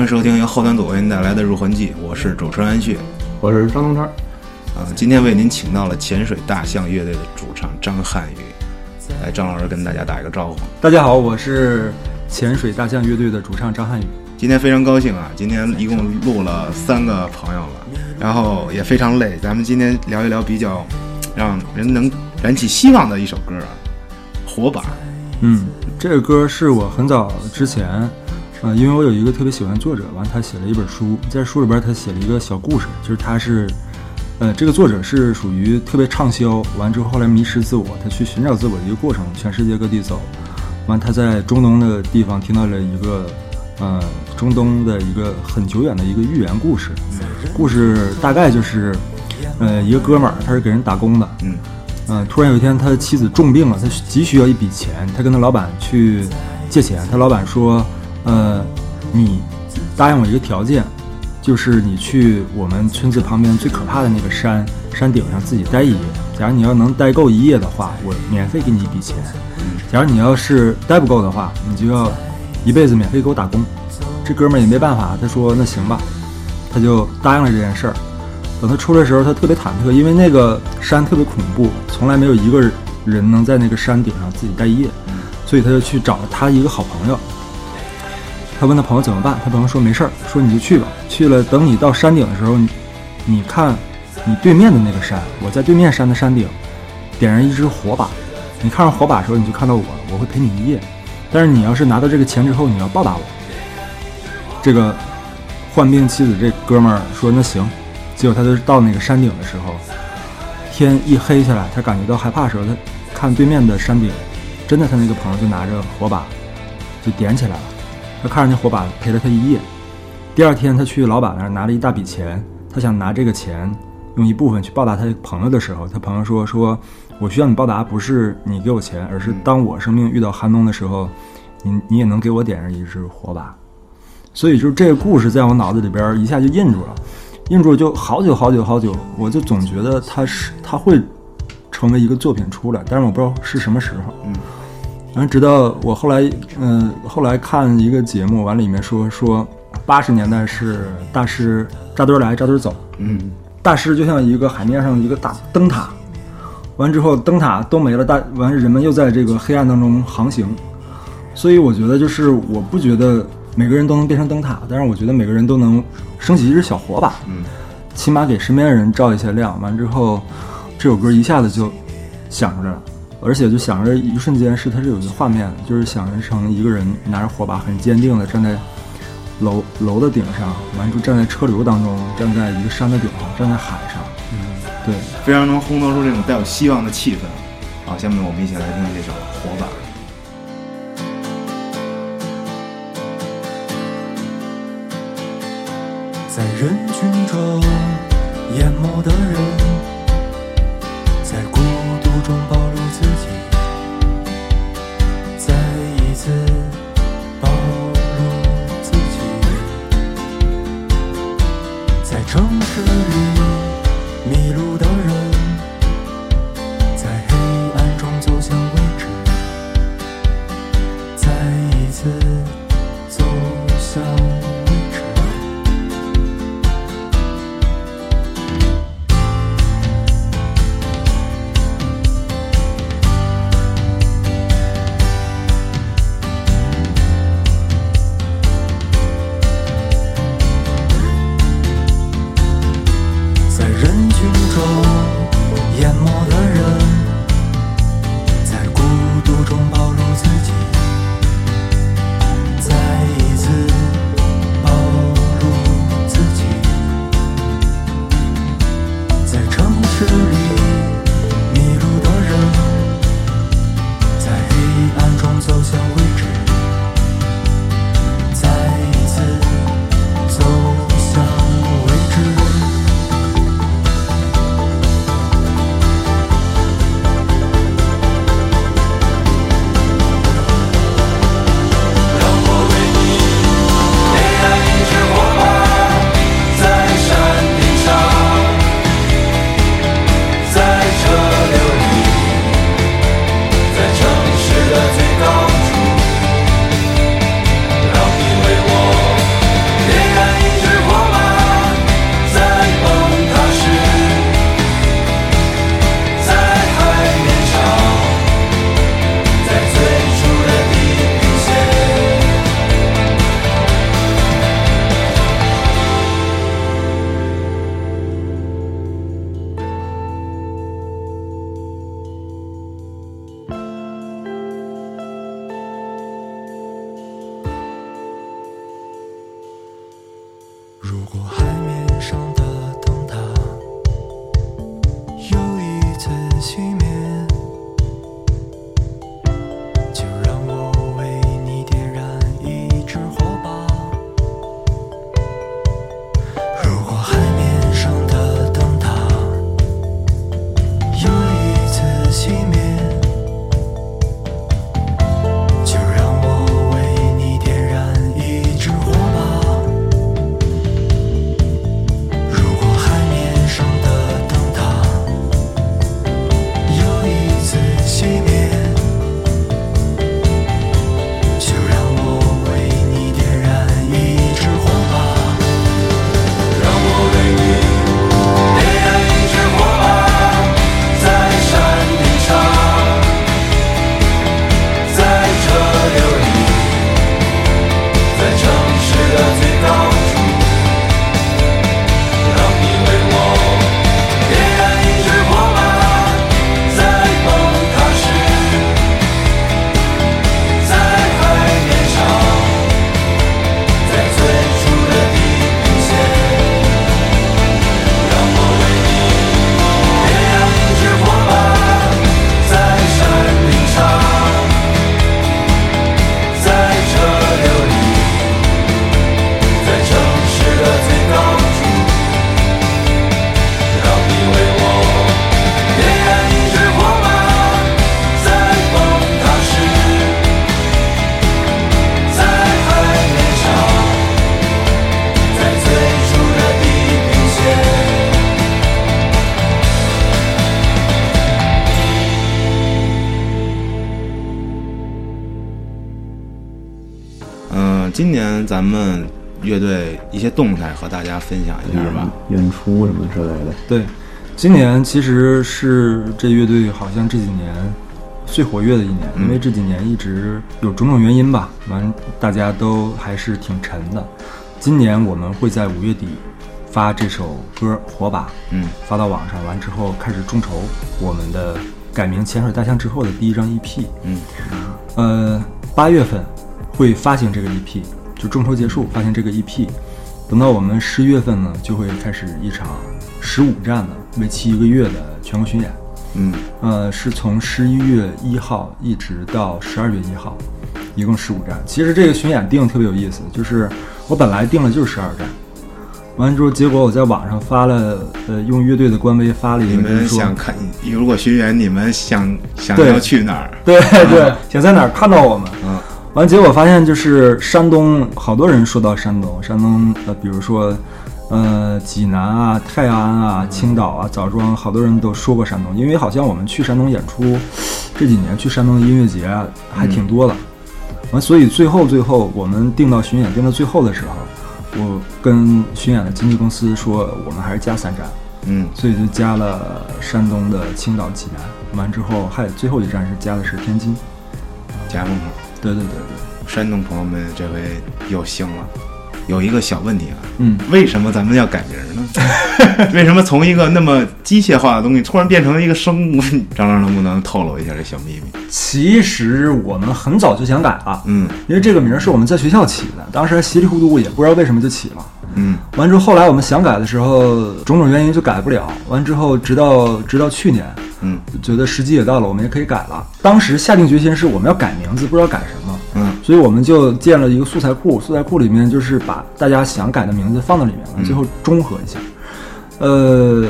迎收听由后端组为您带来的《入魂记》，我是主持人安旭。我是张东川。啊，今天为您请到了潜水大象乐队的主唱张瀚宇。来，张老师跟大家打一个招呼。大家好，我是潜水大象乐队的主唱张瀚宇。今天非常高兴啊！今天一共录了三个朋友了，然后也非常累。咱们今天聊一聊比较让人能燃起希望的一首歌啊，《火把》。嗯，这个歌是我很早之前，呃，因为我有一个特别喜欢作者，完他写了一本书，在书里边他写了一个小故事，就是他是，呃，这个作者是属于特别畅销，完之后后来迷失自我，他去寻找自我的一个过程，全世界各地走，完他在中东的地方听到了一个。呃，中东的一个很久远的一个寓言故事，故事大概就是，呃，一个哥们儿他是给人打工的，嗯，嗯，突然有一天他的妻子重病了，他急需要一笔钱，他跟他老板去借钱，他老板说，呃，你答应我一个条件，就是你去我们村子旁边最可怕的那个山山顶上自己待一夜，假如你要能待够一夜的话，我免费给你一笔钱，假如你要是待不够的话，你就要。一辈子免费给我打工，这哥们儿也没办法，他说那行吧，他就答应了这件事儿。等他出来的时候，他特别忐忑，因为那个山特别恐怖，从来没有一个人能在那个山顶上自己待一夜，所以他就去找了他一个好朋友。他问他朋友怎么办，他朋友说没事儿，说你就去吧。去了，等你到山顶的时候，你你看你对面的那个山，我在对面山的山顶点燃一支火把，你看上火把的时候，你就看到我了，我会陪你一夜。但是你要是拿到这个钱之后，你要报答我。这个患病妻子这哥们儿说：“那行。”结果他就到那个山顶的时候，天一黑下来，他感觉到害怕的时候，他看对面的山顶，真的他那个朋友就拿着火把就点起来了。他看着那火把陪了他一夜。第二天他去老板那儿拿了一大笔钱，他想拿这个钱用一部分去报答他朋友的时候，他朋友说：“说。”我需要你报答，不是你给我钱，而是当我生命遇到寒冬的时候，你你也能给我点上一支火把。所以就这个故事在我脑子里边一下就印住了，印住了就好久好久好久，我就总觉得它是它会成为一个作品出来，但是我不知道是什么时候。嗯，完直到我后来嗯后来看一个节目，完里面说说八十年代是大师扎堆来扎堆走，嗯，大师就像一个海面上一个大灯塔。完之后，灯塔都没了，大完人们又在这个黑暗当中航行，所以我觉得就是我不觉得每个人都能变成灯塔，但是我觉得每个人都能升起一只小火把，嗯，起码给身边的人照一些亮。完之后，这首歌一下子就想出来了，而且就想着一瞬间是它是有一个画面，就是想着成一个人拿着火把，很坚定的站在楼楼的顶上，完之后站在车流当中，站在一个山的顶上，站在海上。嗯对，非常能烘托出这种带有希望的气氛。好，下面我们一起来听这首《火把》。在人群中淹没的人，在孤独中暴露自己再一次暴露自己。在城市里迷路的人在黑暗中走向未知。再一次走向今年咱们乐队一些动态和大家分享一下吧。演出什么之类的。对，今年其实是这乐队好像这几年最活跃的一年，因为这几年一直有种种原因吧，完大家都还是挺沉的。今年我们会在五月底发这首歌《火把》，嗯，发到网上，完之后开始众筹我们的改名潜水大象之后的第一张 EP。嗯，呃，八月份会发行这个 EP，就众筹结束发行这个 EP。等到我们十一月份呢，就会开始一场十五站的为期一个月的全国巡演。嗯，呃，是从十一月一号一直到十二月一号，一共十五站。其实这个巡演定特别有意思，就是我本来定了就是十二站，完了之后，结果我在网上发了，呃，用乐队的官微发了一个，就是说们想看，如果巡演，你们想想对要去哪儿？对对，想在哪儿看到我们。嗯，完，结果发现就是山东，好多人说到山东，山东呃，比如说呃济南啊、泰安啊、青岛啊、枣庄，好多人都说过山东，因为好像我们去山东演出，这几年去山东的音乐节啊还挺多的。完，所以最后最后我们定到巡演定到最后的时候，我跟巡演的经纪公司说，我们还是加三站。嗯，所以就加了山东的青岛、济南，完之后还有最后一站是加的是天津。加门口。对对对对，山东朋友们这回有幸了。有一个小问题啊，嗯，为什么咱们要改名呢？为什么从一个那么机械化的东西突然变成了一个生物？张张能不能透露一下这小秘密？其实我们很早就想改了，嗯因为这个名儿是我们在学校起的，当时还稀里糊涂，也不知道为什么就起了。嗯完之后，后来我们想改的时候，种种原因就改不了。完之后，直到直到去年，嗯觉得时机也到了，我们也可以改了。当时下定决心是我们要改名字，不知道改什么。嗯所以我们就建了一个素材库，素材库里面就是把大家想改的名字放到里面了，最后中和一下。呃，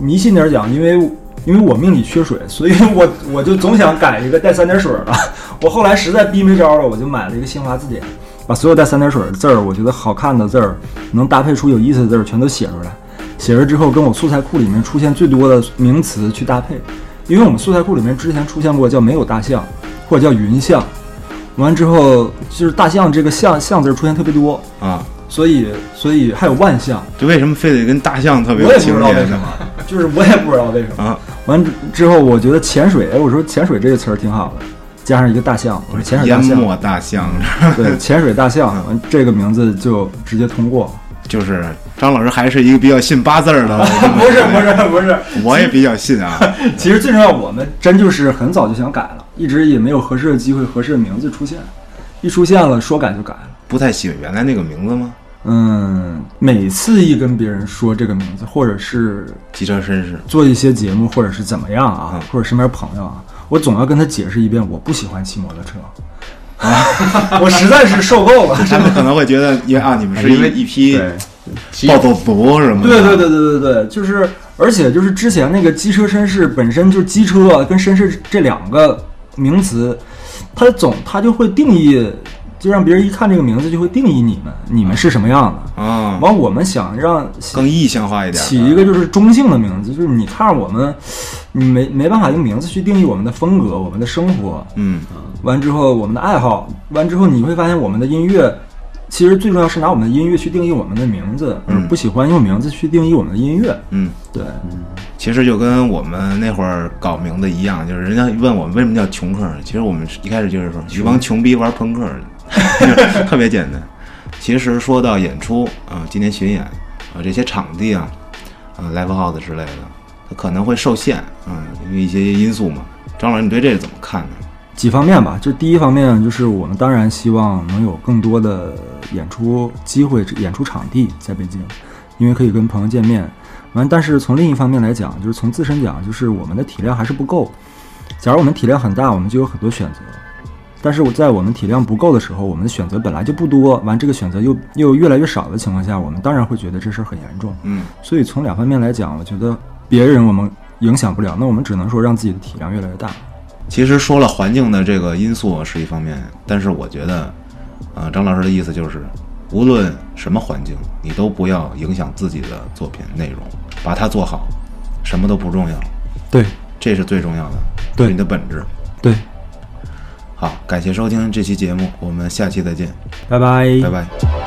迷信点儿讲，因为因为我命里缺水，所以我我就总想改一个带三点水儿的。我后来实在逼没招了，我就买了一个新华字典，把所有带三点水儿的字儿，我觉得好看的字儿，能搭配出有意思的字儿，全都写出来。写着之后，跟我素材库里面出现最多的名词去搭配，因为我们素材库里面之前出现过叫没有大象，或者叫云象。完之后，就是大象这个象象字出现特别多，啊，所以所以还有万象，就为什么非得跟大象特别我也不知道为什么呢？，就是我也不知道为什么。啊，完之后，我觉得潜水，哎，我说潜水这个词儿挺好的，加上一个大象，我说潜水大淹象，没大象，对，潜水大象，完这个名字就直接通过。就是张老师还是一个比较信八字儿的。不是不是不是，我也比较信啊。其实最重要，我们真就是很早就想改了，一直也没有合适的机会、合适的名字出现，一出现了，说改就改了。不太喜欢原来那个名字吗？嗯，每次一跟别人说这个名字，或者是机车绅士。做一些节目，或者是怎么样啊嗯，或者身边朋友啊，我总要跟他解释一遍，我不喜欢骑摩托车。我实在是受够了。他们可能会觉得，因为啊，你们是因为一一批对，暴走族什么的。对对对对对对，就是，而且就是之前那个机车绅士本身就是机车跟绅士这两个名词，它总它就会定义，就让别人一看这个名字就会定义你们，你们是什么样的。啊，完，我们想让更意象化一点。起一个就是中性的名字，就是你看着我们，你没没办法用名字去定义我们的风格、我们的生活。嗯完之后，我们的爱好，完之后你会发现我们的音乐，其实最重要是拿我们的音乐去定义我们的名字，而嗯不喜欢用名字去定义我们的音乐。嗯，对，其实就跟我们那会儿搞名字一样，就是人家问我们为什么叫穷客，其实我们一开始就是说一帮穷逼玩朋克的，特别简单。其实说到演出啊、今年巡演啊、这些场地啊，啊、live house 之类的，它可能会受限啊、因为一些因素嘛。张老师，你对这个怎么看呢？几方面吧，就第一方面就是我们当然希望能有更多的演出机会、演出场地在北京，因为可以跟朋友见面。完，但是从另一方面来讲，就是从自身讲，就是我们的体量还是不够。假如我们体量很大，我们就有很多选择。但是我在我们体量不够的时候，我们的选择本来就不多，完这个选择又又越来越少的情况下，我们当然会觉得这事儿很严重。嗯所以从两方面来讲，我觉得别人我们影响不了，那我们只能说让自己的体量越来越大。其实说了环境的这个因素是一方面，但是我觉得，呃，张老师的意思就是，无论什么环境，你都不要影响自己的作品内容，把它做好，什么都不重要，对这是最重要的，对你的本质。对，好好，感谢收听这期节目，我们下期再见，拜拜，拜拜。